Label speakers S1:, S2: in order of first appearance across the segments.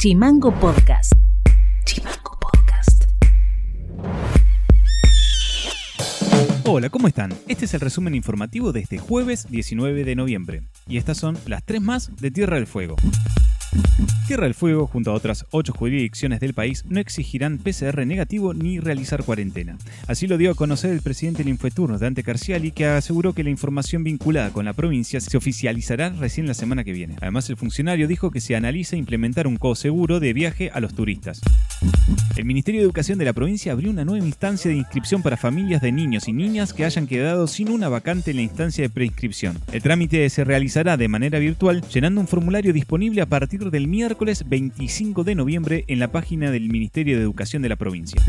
S1: Chimango Podcast. Chimango Podcast.
S2: Hola, ¿cómo están? Este es el resumen informativo de este jueves 19 de noviembre. Y estas son las tres más de Tierra del Fuego. Tierra del Fuego, junto a otras ocho jurisdicciones del país, no exigirán PCR negativo ni realizar cuarentena. Así lo dio a conocer el presidente del Infeturno, Dante Carciali, que aseguró que la información vinculada con la provincia se oficializará recién la semana que viene. Además, el funcionario dijo que se analiza implementar un co-seguro de viaje a los turistas. El Ministerio de Educación de la provincia abrió una nueva instancia de inscripción para familias de niños y niñas que hayan quedado sin una vacante en la instancia de preinscripción. El trámite se realizará de manera virtual llenando un formulario disponible a partir del miércoles 25 de noviembre en la página del Ministerio de Educación de la provincia.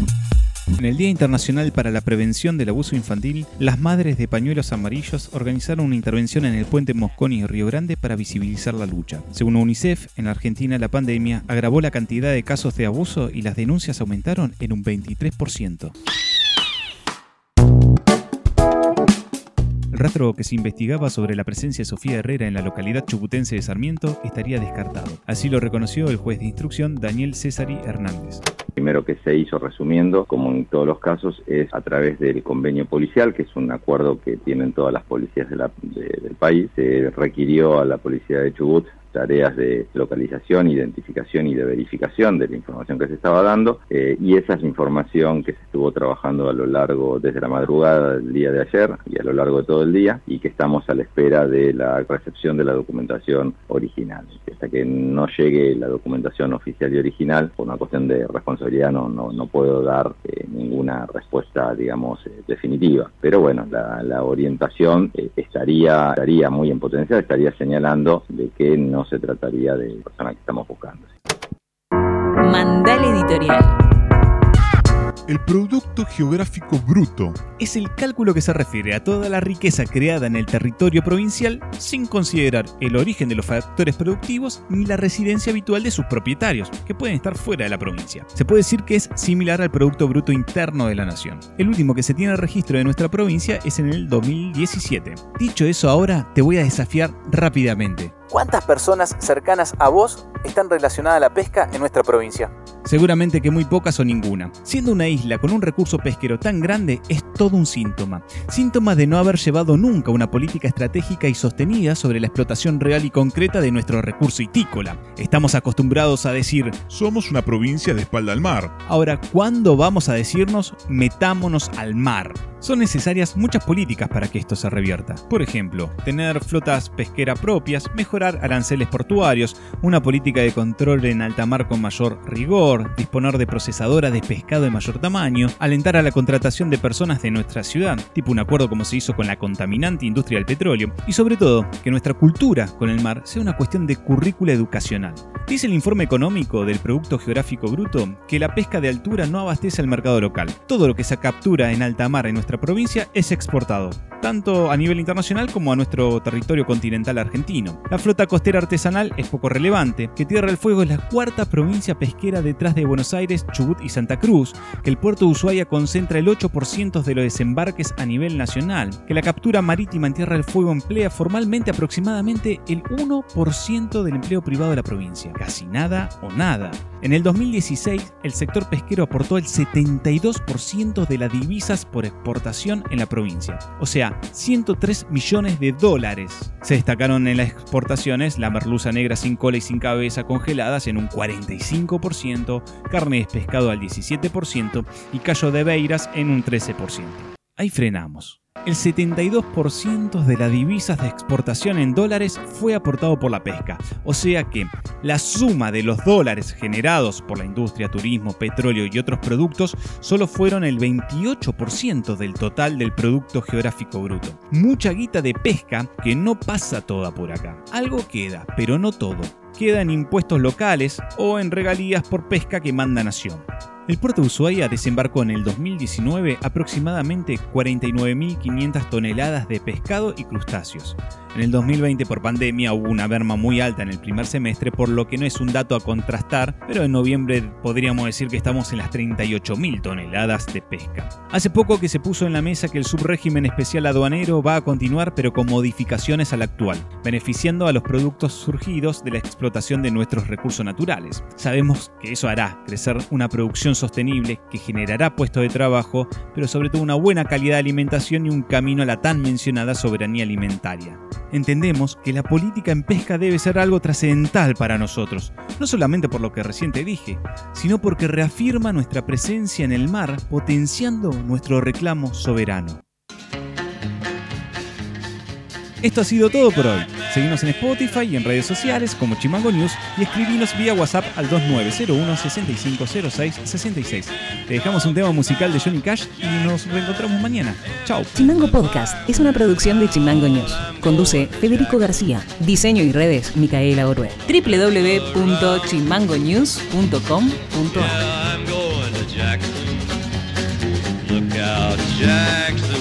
S2: En el Día Internacional para la Prevención del Abuso Infantil, las madres de pañuelos amarillos organizaron una intervención en el puente Mosconi y Río Grande para visibilizar la lucha. Según UNICEF, en Argentina la pandemia agravó la cantidad de casos de abuso y las denuncias aumentaron en un 23%. El rastro que se investigaba sobre la presencia de Sofía Herrera en la localidad chubutense de Sarmiento estaría descartado. Así lo reconoció el juez de instrucción Daniel Césari Hernández.
S3: Primero que se hizo resumiendo, como en todos los casos, es a través del convenio policial, que es un acuerdo que tienen todas las policías de la- de- del país. Se requirió a la policía de Chubut tareas de localización, identificación y de verificación de la información que se estaba dando eh, y esa es la información que se estuvo trabajando a lo largo desde la madrugada del día de ayer y a lo largo de todo el día y que estamos a la espera de la recepción de la documentación original. Hasta que no llegue la documentación oficial y original, por una cuestión de responsabilidad no, no, no puedo dar eh, ninguna respuesta, digamos, eh, definitiva. Pero bueno, la, la orientación eh, estaría, estaría muy en potencial, estaría señalando de que no se trataría de persona que estamos buscando.
S1: Mandal Editorial.
S4: El Producto Geográfico Bruto
S2: es el cálculo que se refiere a toda la riqueza creada en el territorio provincial sin considerar el origen de los factores productivos ni la residencia habitual de sus propietarios, que pueden estar fuera de la provincia. Se puede decir que es similar al Producto Bruto Interno de la Nación. El último que se tiene registro de nuestra provincia es en el 2017. Dicho eso, ahora te voy a desafiar rápidamente.
S5: ¿Cuántas personas cercanas a vos están relacionadas a la pesca en nuestra provincia?
S2: Seguramente que muy pocas o ninguna. Siendo una isla con un recurso pesquero tan grande es todo un síntoma. Síntoma de no haber llevado nunca una política estratégica y sostenida sobre la explotación real y concreta de nuestro recurso itícola. Estamos acostumbrados a decir,
S4: somos una provincia de espalda al mar.
S2: ahora, ¿cuándo vamos a decirnos metámonos al mar? Son necesarias muchas políticas para que esto se revierta. Por ejemplo, tener flotas pesqueras propias, mejorar aranceles portuarios, una política de control en alta mar con mayor rigor, disponer de procesadoras de pescado de mayor tamaño, alentar a la contratación de personas de nuestra ciudad, tipo un acuerdo como se hizo con la contaminante industria del petróleo, y sobre todo, que nuestra cultura con el mar sea una cuestión de currícula educacional. Dice el informe económico del Producto Geográfico Bruto que la pesca de altura no abastece al mercado local. Todo lo que se captura en alta mar en nuestra provincia es exportado, tanto a nivel internacional como a nuestro territorio continental argentino. La flota costera artesanal es poco relevante, que Tierra del Fuego es la cuarta provincia pesquera detrás de Buenos Aires, Chubut y Santa Cruz, que el puerto de Ushuaia concentra el 8% de los desembarques a nivel nacional, que la captura marítima en Tierra del Fuego emplea formalmente aproximadamente el 1% del empleo privado de la provincia, casi nada o nada. En el 2016, el sector pesquero aportó el 72% de las divisas por exportación en la provincia, o sea, 103 millones de dólares. Se destacaron en las exportaciones la merluza negra sin cola y sin cabeza congeladas en un 45%, carne de pescado al 17% y callo de beiras en un 13%. Ahí frenamos. El 72% de las divisas de exportación en dólares fue aportado por la pesca, o sea que la suma de los dólares generados por la industria, turismo, petróleo y otros productos solo fueron el 28% del total del Producto Geográfico Bruto. Mucha guita de pesca que no pasa toda por acá. Algo queda, pero no todo. Queda en impuestos locales o en regalías por pesca que manda Nación. El puerto de Ushuaia desembarcó en el 2019 aproximadamente 49.500 toneladas de pescado y crustáceos. En el 2020 por pandemia hubo una berma muy alta en el primer semestre, por lo que no es un dato a contrastar, pero en noviembre podríamos decir que estamos en las 38.000 toneladas de pesca. Hace poco que se puso en la mesa que el subrégimen especial aduanero va a continuar pero con modificaciones al actual, beneficiando a los productos surgidos de la explotación de nuestros recursos naturales. Sabemos que eso hará crecer una producción sostenible que generará puestos de trabajo, pero sobre todo una buena calidad de alimentación y un camino a la tan mencionada soberanía alimentaria entendemos que la política en pesca debe ser algo trascendental para nosotros, no solamente por lo que recién te dije, sino porque reafirma nuestra presencia en el mar, potenciando nuestro reclamo soberano. Esto ha sido todo por hoy. Seguimos en Spotify y en redes sociales como Chimango News y escribinos vía WhatsApp al 2901 6506 66. Te dejamos un tema musical de Johnny Cash y nos reencontramos mañana. Chao.
S1: Chimango Podcast es una producción de Chimango News. Conduce Federico García. Diseño y redes Micaela Orue. www.chimangonews.com.ar
S6: Look out, Jackson.